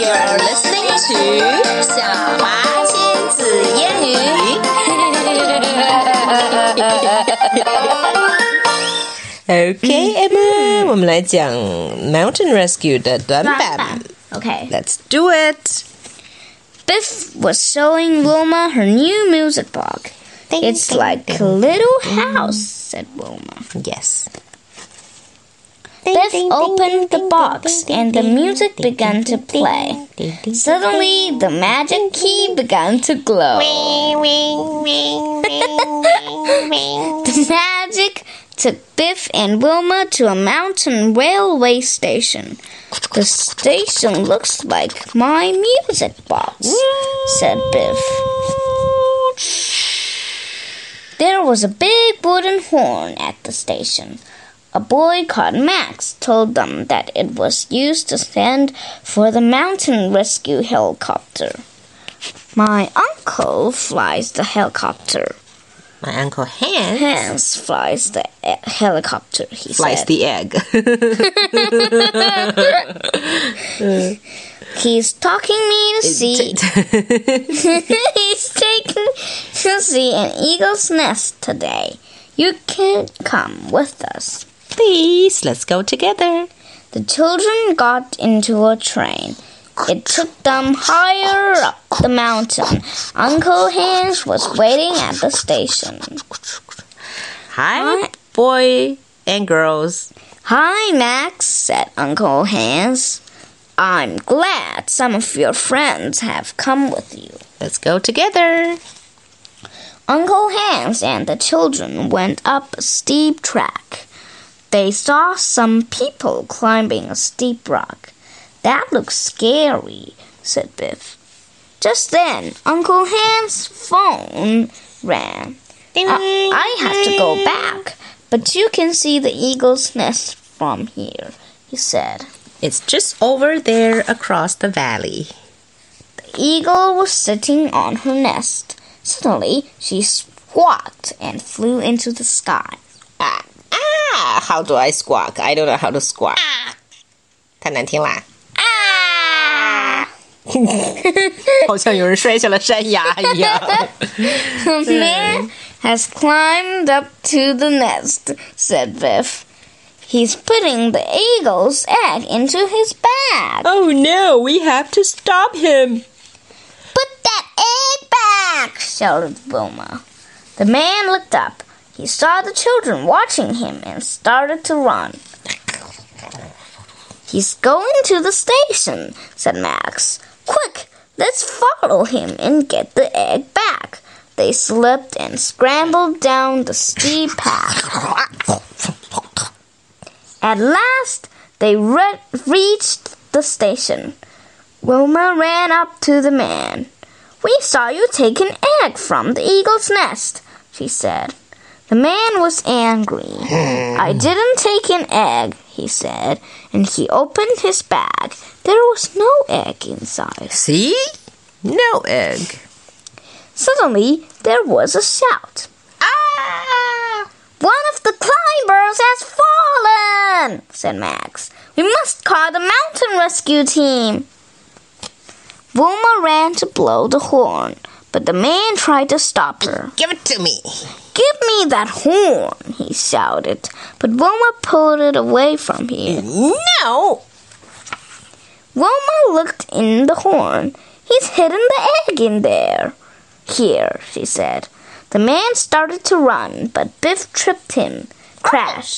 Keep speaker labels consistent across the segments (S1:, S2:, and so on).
S1: You're listening to 晓华亲子英语。
S2: okay, Emma，我们来讲 Mountain Rescue
S3: Okay,
S2: let's do it.
S3: Biff was showing Wilma her new music box. Ding, it's ding, like ding, a little mm. house, said Wilma.
S2: Yes.
S3: Biff opened the box and the music began to play. Suddenly, the magic key began to glow. The magic took Biff and Wilma to a mountain railway station. The station looks like my music box, said Biff. There was a big wooden horn at the station. A boy called Max told them that it was used to stand for the mountain rescue helicopter. My uncle flies the helicopter.
S2: My uncle Hans
S3: Hans flies the e- helicopter, he
S2: flies
S3: said.
S2: the egg.
S3: He's talking me to see. He's taking to see an eagle's nest today. You can come with us.
S2: Please, let's go together.
S3: The children got into a train. It took them higher up the mountain. Uncle Hans was waiting at the station.
S2: Hi, boy and girls.
S3: Hi, Max, said Uncle Hans. I'm glad some of your friends have come with you.
S2: Let's go together.
S3: Uncle Hans and the children went up a steep track. They saw some people climbing a steep rock. That looks scary, said Biff. Just then, Uncle Hans' phone rang. I, I have to go back, but you can see the eagle's nest from here, he said.
S2: It's just over there across the valley.
S3: The eagle was sitting on her nest. Suddenly, she squawked and flew into the sky
S2: Ah, ah, how do I squawk? I don't know how to squawk. 太难听啦！
S3: Ah!
S2: 好像有人摔下了山崖一样。
S3: The man has climbed up to the nest, said Biff. He's putting the eagle's egg into his bag.
S2: oh no, we have to stop him.
S3: Put that egg back, shouted Wilma. The man looked up. He saw the children watching him and started to run. He's going to the station, said Max. Quick, let's follow him and get the egg back. They slipped and scrambled down the steep path. At last, they re- reached the station. Wilma ran up to the man. We saw you take an egg from the eagle's nest, she said. The man was angry. I didn't take an egg, he said, and he opened his bag. There was no egg inside.
S2: See? No egg.
S3: Suddenly, there was a shout.
S2: Ah!
S3: One of the climbers has fallen, said Max. We must call the mountain rescue team. Wilma ran to blow the horn, but the man tried to stop her.
S2: Give it to me.
S3: Give me that horn, he shouted, but Wilma pulled it away from him.
S2: No!
S3: Wilma looked in the horn. He's hidden the egg in there. Here, she said. The man started to run, but Biff tripped him. Crash.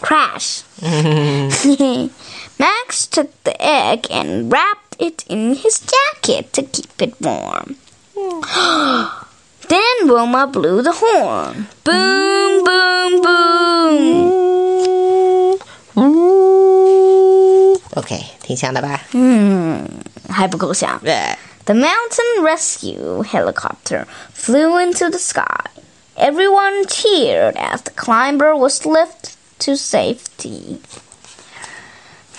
S3: Crash. Max took the egg and wrapped it in his jacket to keep it warm. then Wilma blew the horn. Boom, boom, boom.
S2: OK，挺像的吧？
S3: 还不够响。
S2: 对。
S3: The mountain rescue helicopter flew into the sky. Everyone cheered as the climber was lifted to safety.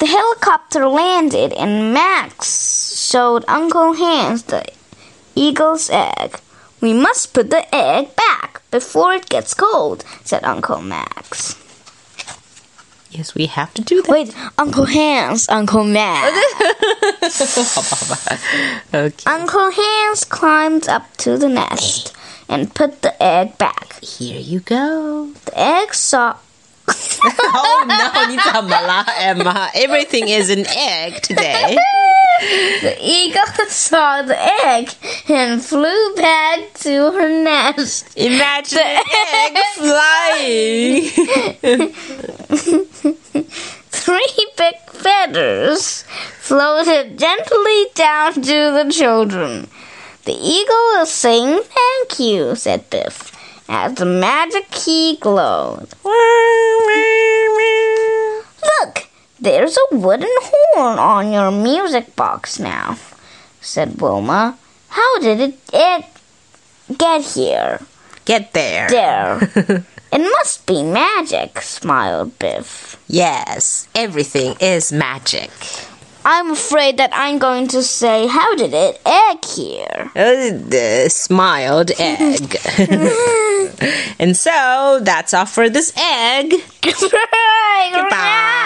S3: The helicopter landed, and Max showed Uncle Hans the eagle's egg. We must put the egg back before it gets cold, said Uncle Max.
S2: Yes, we have to do that.
S3: Wait, Uncle Hans, Uncle
S2: Max. okay.
S3: Uncle Hans climbed up to the nest and put the egg back.
S2: Here you go.
S3: The egg saw
S2: Oh no, 你怎么了，Emma? Everything is an egg today.
S3: The eagle saw the egg and flew back to her nest.
S2: Imagine an egg flying.
S3: Three big feathers floated gently down to the children. The eagle is saying thank you, said Biff, as the magic key glowed. There's a wooden horn on your music box now, said Wilma. How did it, it get here?
S2: Get there.
S3: There. it must be magic, smiled Biff.
S2: Yes, everything is magic.
S3: I'm afraid that I'm going to say, How did it egg here?
S2: Uh, the smiled egg. and so that's all for this egg.
S3: Goodbye.
S2: Goodbye.